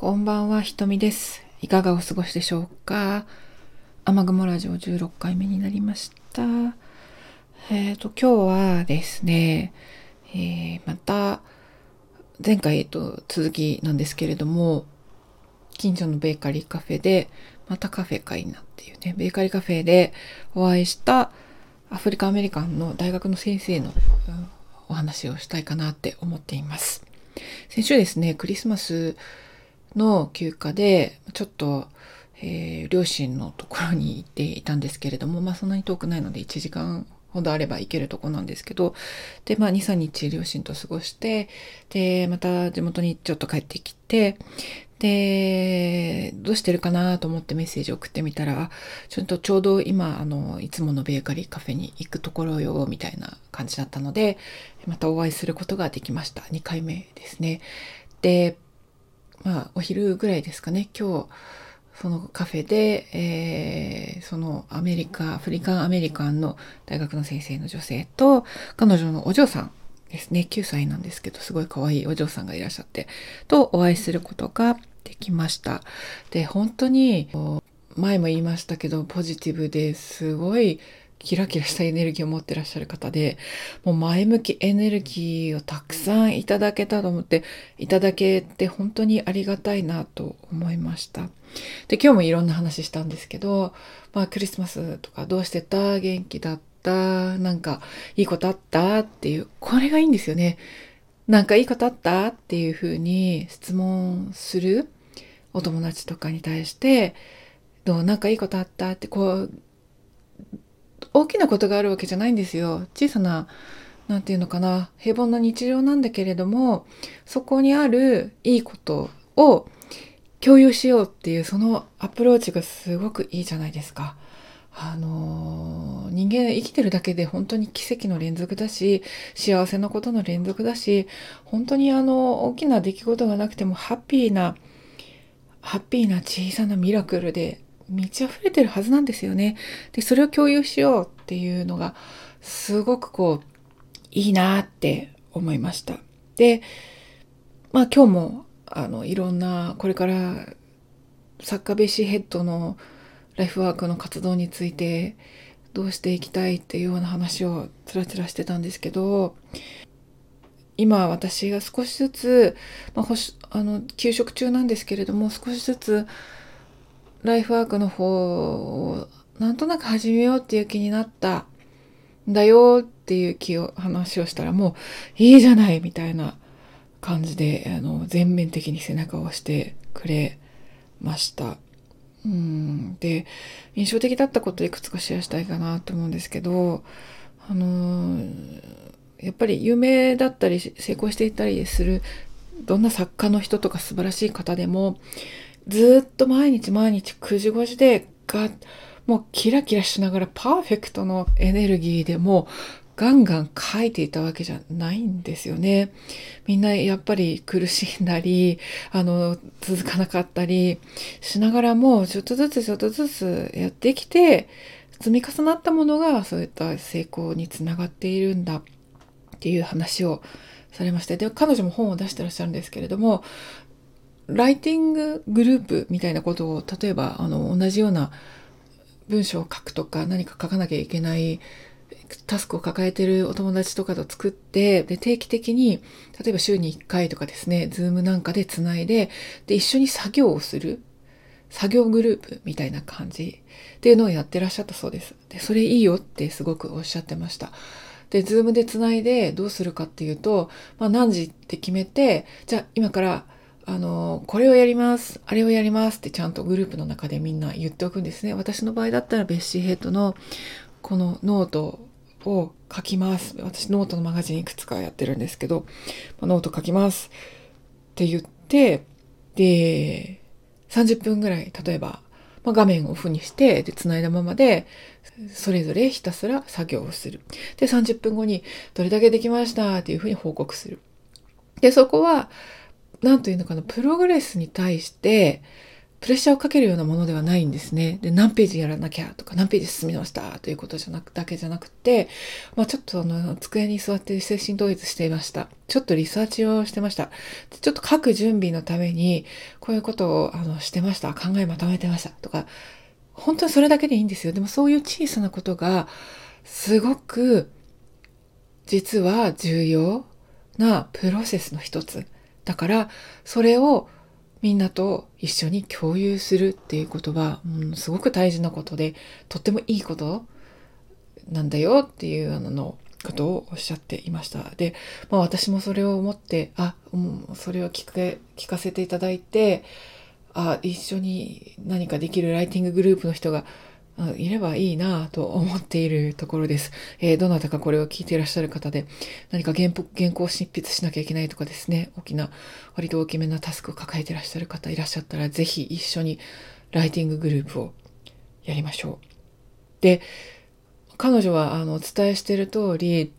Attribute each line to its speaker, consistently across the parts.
Speaker 1: こんばんは、ひとみです。いかがお過ごしでしょうか？雨雲ラジオ16回目になりました。えっ、と、今日はですね、えーまた、前回えっと続きなんですけれども、近所のベーカリーカフェで、またカフェかいなっていうね、ベーカリーカフェでお会いしたアフリカアメリカンの大学の先生のうんお話をしたいかなって思っています。先週ですね、クリスマスの休暇で、ちょっと、えー両親のところに行っていたんですけれども、まあそんなに遠くないので1時間ほどあれば行けるとこなんですけど、で、まあ2、3日両親と過ごして、で、また地元にちょっと帰ってきて、で、どうしてるかなと思ってメッセージ送ってみたら、ちょっとちょうど今、あの、いつものベーカリーカフェに行くところよ、みたいな感じだったので、またお会いすることができました。2回目ですね。で、まあ、お昼ぐらいですかね、今日、そのカフェで、えーそのアメリカ、アフリカンアメリカンの大学の先生の女性と、彼女のお嬢さんですね、9歳なんですけど、すごい可愛いお嬢さんがいらっしゃって、とお会いすることができました。で、本当に、前も言いましたけど、ポジティブですごいキラキラしたエネルギーを持ってらっしゃる方で、もう前向きエネルギーをたくさんいただけたと思って、いただけて本当にありがたいなと思いました。で、今日もいろんな話したんですけど、まあクリスマスとかどうしてた？元気だった？なんかいいことあった？っていう、これがいいんですよね。なんかいいことあった？っていうふうに質問するお友達とかに対して、どう？なんかいいことあった？ってこう、大きなことがあるわけじゃないんですよ。小さな、なんていうのかな、平凡な日常なんだけれども、そこにあるいいことを共有しようっていうそのアプローチがすごくいいじゃないですか。あのー人間生きてるだけで本当に奇跡の連続だし、幸せなことの連続だし、本当にあの、大きな出来事がなくてもハッピーな、ハッピーな小さなミラクルで満ち溢れてるはずなんですよね。で、それを共有しようっていうのが、すごくこう、いいなって思いました。で、まあ今日も、あの、いろんな、これから、サッカーベーシーヘッドのライフワークの活動について、どうしていきたいっていうような話をつらつらしてたんですけど、今私が少しずつ、まあ、あの休職中なんですけれども少しずつライフワークの方をなんとなく始めようっていう気になったんだよっていう気を話をしたらもういいじゃないみたいな感じであの全面的に背中を押してくれました。うんで印象的だったこといくつかシェアしたいかなと思うんですけどあのやっぱり有名だったり成功していたりするどんな作家の人とか素晴らしい方でもずっと毎日毎日9時5時でがもうキラキラしながらパーフェクトのエネルギーでもガンガン書いていたわけじゃないんですよね。みんなやっぱり苦しんだり、あの、続かなかったりしながらも、ちょっとずつちょっとずつやってきて、積み重なったものがそういった成功につながっているんだっていう話をされまして、で、彼女も本を出してらっしゃるんですけれども、ライティンググループみたいなことを、例えば、あの、同じような文章を書くとか何か書かなきゃいけないタスクを抱えてるお友達とかと作って、で、定期的に、例えば週に1回とかですね、ズームなんかでつないで、で、一緒に作業をする。作業グループみたいな感じっていうのをやってらっしゃったそうです。で、それいいよってすごくおっしゃってました。で、 Zoom でつないでどうするかっていうと、まあ何時って決めて、じゃあ今から、あの、これをやります、あれをやりますってちゃんとグループの中でみんな言っておくんですね。私の場合だったらベッシーヘッドのこのノートを書きます。私ノートのマガジンいくつかやってるんですけど、ノート書きますって言って、で、30分ぐらい、例えば、まあ、画面をオフにして、で、繋いだままで、それぞれひたすら作業をする。で、30分後に、どれだけできましたっていうふうに報告する。で、そこは、なんというのかな、プログレスに対して、プレッシャーをかけるようなものではないんですね。で、何ページやらなきゃとか、何ページ進みましたということじゃなく、だけじゃなくて、まあちょっとあの、机に座って精神統一していました。ちょっとリサーチをしてました。ちょっと書く準備のために、こういうことをあのしてました。考えまとめてましたとか、本当にそれだけでいいんですよ。でもそういう小さなことが、すごく、実は重要なプロセスの一つ。だから、それをみんなと一緒に共有するっていうことは、うん、すごく大事なことで、とってもいいことなんだよっていうあのことをおっしゃっていました。で、まあ私もそれを思って、あ、うん、それを聞か聞かせていただいて、あ、一緒に何かできるライティンググループの人がいればいいなぁと思っているところです。えー、どなたかこれを聞いていらっしゃる方で、何か原原稿を執筆しなきゃいけないとかですね、大きな、割と大きめなタスクを抱えていらっしゃる方いらっしゃったら、ぜひ一緒にライティンググループをやりましょう。で、彼女はあのお伝えしている通り、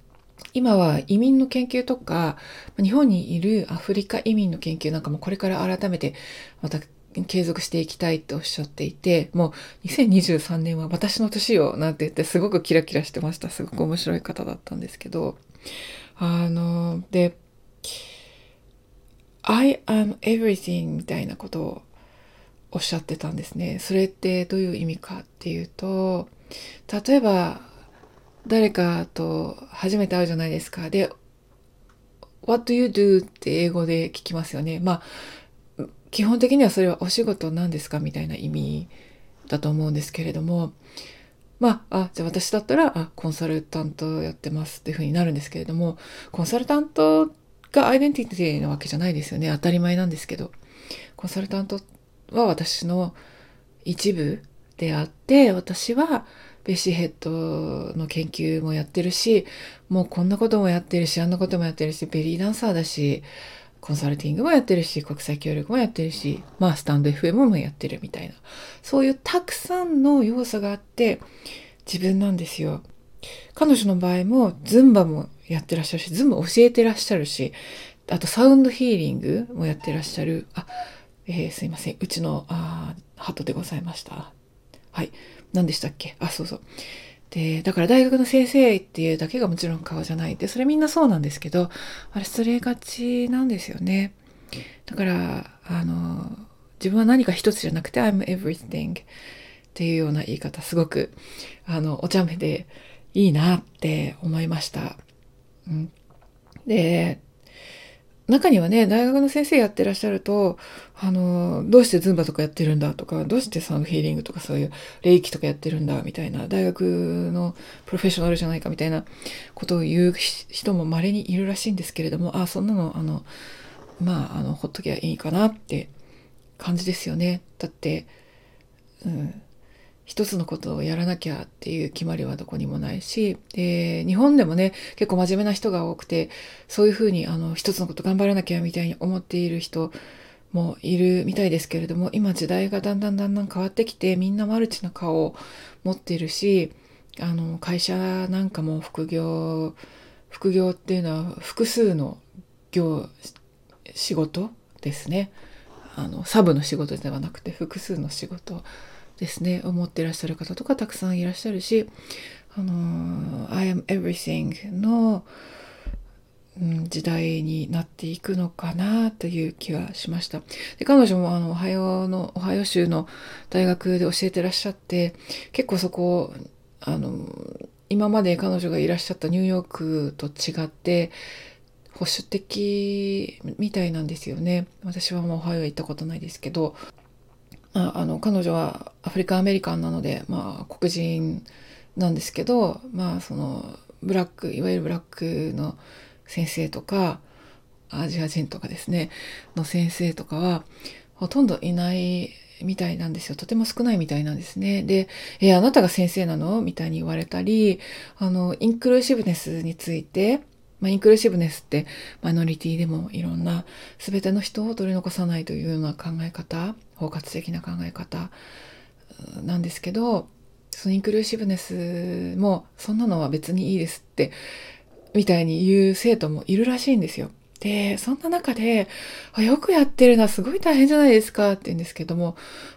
Speaker 1: 今は移民の研究とか、日本にいるアフリカ移民の研究なんかもこれから改めてまた継続していきたいっておっしゃっていて、もう2023年は私の年よなんて言ってすごくキラキラしてました。すごく面白い方だったんですけど、あの、で、I am everything みたいなことをおっしゃってたんですね。それってどういう意味かっていうと、例えば誰かと初めて会うじゃないですか。で、What do you do? って英語で聞きますよね。まあ基本的にはそれはお仕事なんですかみたいな意味だと思うんですけれどもまあ、あ、じゃあ私だったら、あ、コンサルタントやってますっていうふうになるんですけれども、コンサルタントがアイデンティティなわけじゃないですよね。当たり前なんですけど。コンサルタントは私の一部であって、私はベシヘッドの研究もやってるし、もうこんなこともやってるし、あんなこともやってるし、ベリーダンサーだし、コンサルティングもやってるし、国際協力もやってるし、まあスタンド FM もやってるみたいな。そういうたくさんの要素があって自分なんですよ。彼女の場合もズンバもやってらっしゃるし、ズンバ教えてらっしゃるし、あとサウンドヒーリングもやってらっしゃる。あ、えー、すいません。うちの、あ、鳩でございました。はい。何でしたっけ？あ、そうそう。で、だから大学の先生っていうだけがもちろん顔じゃないで、それみんなそうなんですけど、あれ失礼がちなんですよね。だから、あの、自分は何か一つじゃなくて、I'm everything っていうような言い方、すごく、あの、お茶目でいいなって思いました。うん、で、中にはね、大学の先生やってらっしゃると、あの、どうしてズンバとかやってるんだとか、どうしてサウンドヒーリングとかそういう霊気とかやってるんだみたいな、大学のプロフェッショナルじゃないかみたいなことを言う人も稀にいるらしいんですけれども、あ、そんなの、あの、まあ、あの、ほっときゃいいかなって感じですよね。だって、うん、一つのことをやらなきゃっていう決まりはどこにもないし、で、日本でもね、結構真面目な人が多くて、そういうふうに、あの、一つのこと頑張らなきゃみたいに思っている人もいるみたいですけれども、今時代がだんだんだんだん変わってきて、みんなマルチな顔を持っているし、あの、会社なんかも副業、副業っていうのは複数の業、仕事ですね。あの、サブの仕事ではなくて複数の仕事ですね思ってらっしゃる方とかたくさんいらっしゃるしあの I am everything の、うん、時代になっていくのかなという気はしました。で彼女もあのオハヨのオハヨ州の大学で教えてらっしゃって結構そこあの今まで彼女がいらっしゃったニューヨークと違って保守的みたいなんですよね。私はもうオハヨ行ったことないですけどあ、あの彼女はアフリカアメリカンなので、まあ、黒人なんですけど、まあ、そのブラックいわゆるブラックの先生とかアジア人とかですねの先生とかはほとんどいないみたいなんですよ。とても少ないみたいなんですね。で、え、あなたが先生なの？みたいに言われたり、あの、インクルーシブネスについて、まあ、インクルーシブネスってマイノリティでもいろんな全ての人を取り残さないというような考え方包括的な考え方なんですけどそのインクルーシブネスもそんなのは別にいいですってみたいに言う生徒もいるらしいんですよ。で、そんな中で、あよくやってるな、すごい大変じゃないですかって言うんですけども、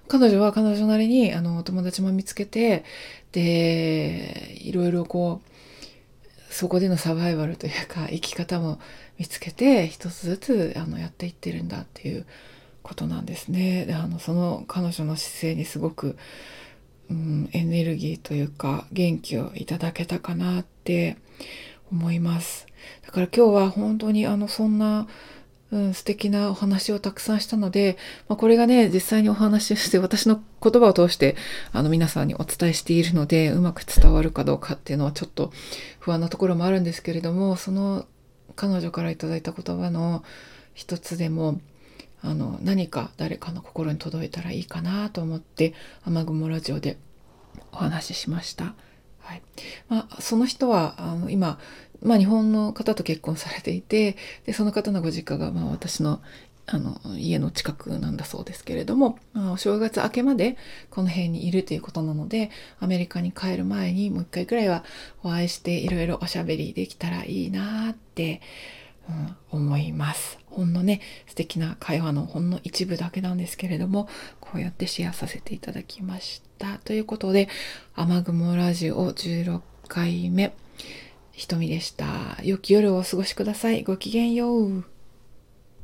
Speaker 1: 彼女は彼女なりに、あの、友達も見つけて、で、いろいろこう、そこでのサバイバルというか、生き方も見つけて、一つずつ、あの、やっていってるんだっていうことなんですね。で、あの、その彼女の姿勢にすごく、うん、エネルギーというか、元気をいただけたかなって思います。だから今日は本当にあの、そんな、うん、素敵なお話をたくさんしたので、まあ、これがね、実際にお話をして私の言葉を通してあの皆さんにお伝えしているので、うまく伝わるかどうかっていうのはちょっと不安なところもあるんですけれども、その彼女からいただいた言葉の一つでも、あの何か誰かの心に届いたらいいかなと思って雨雲ラジオでお話ししました。はいまあ、その人はあの今まあ、日本の方と結婚されていてでその方のご実家がまあ私のあの家の近くなんだそうですけれども、まあ、お正月明けまでこの辺にいるということなのでアメリカに帰る前にもう一回くらいはお会いしていろいろおしゃべりできたらいいなって、うん、思います。ほんのね素敵な会話のほんの一部だけなんですけれどもこうやってシェアさせていただきました。ということで雨雲ラジオ16回目。瞳でした。良き夜をお過ごしください。ごきげんよう。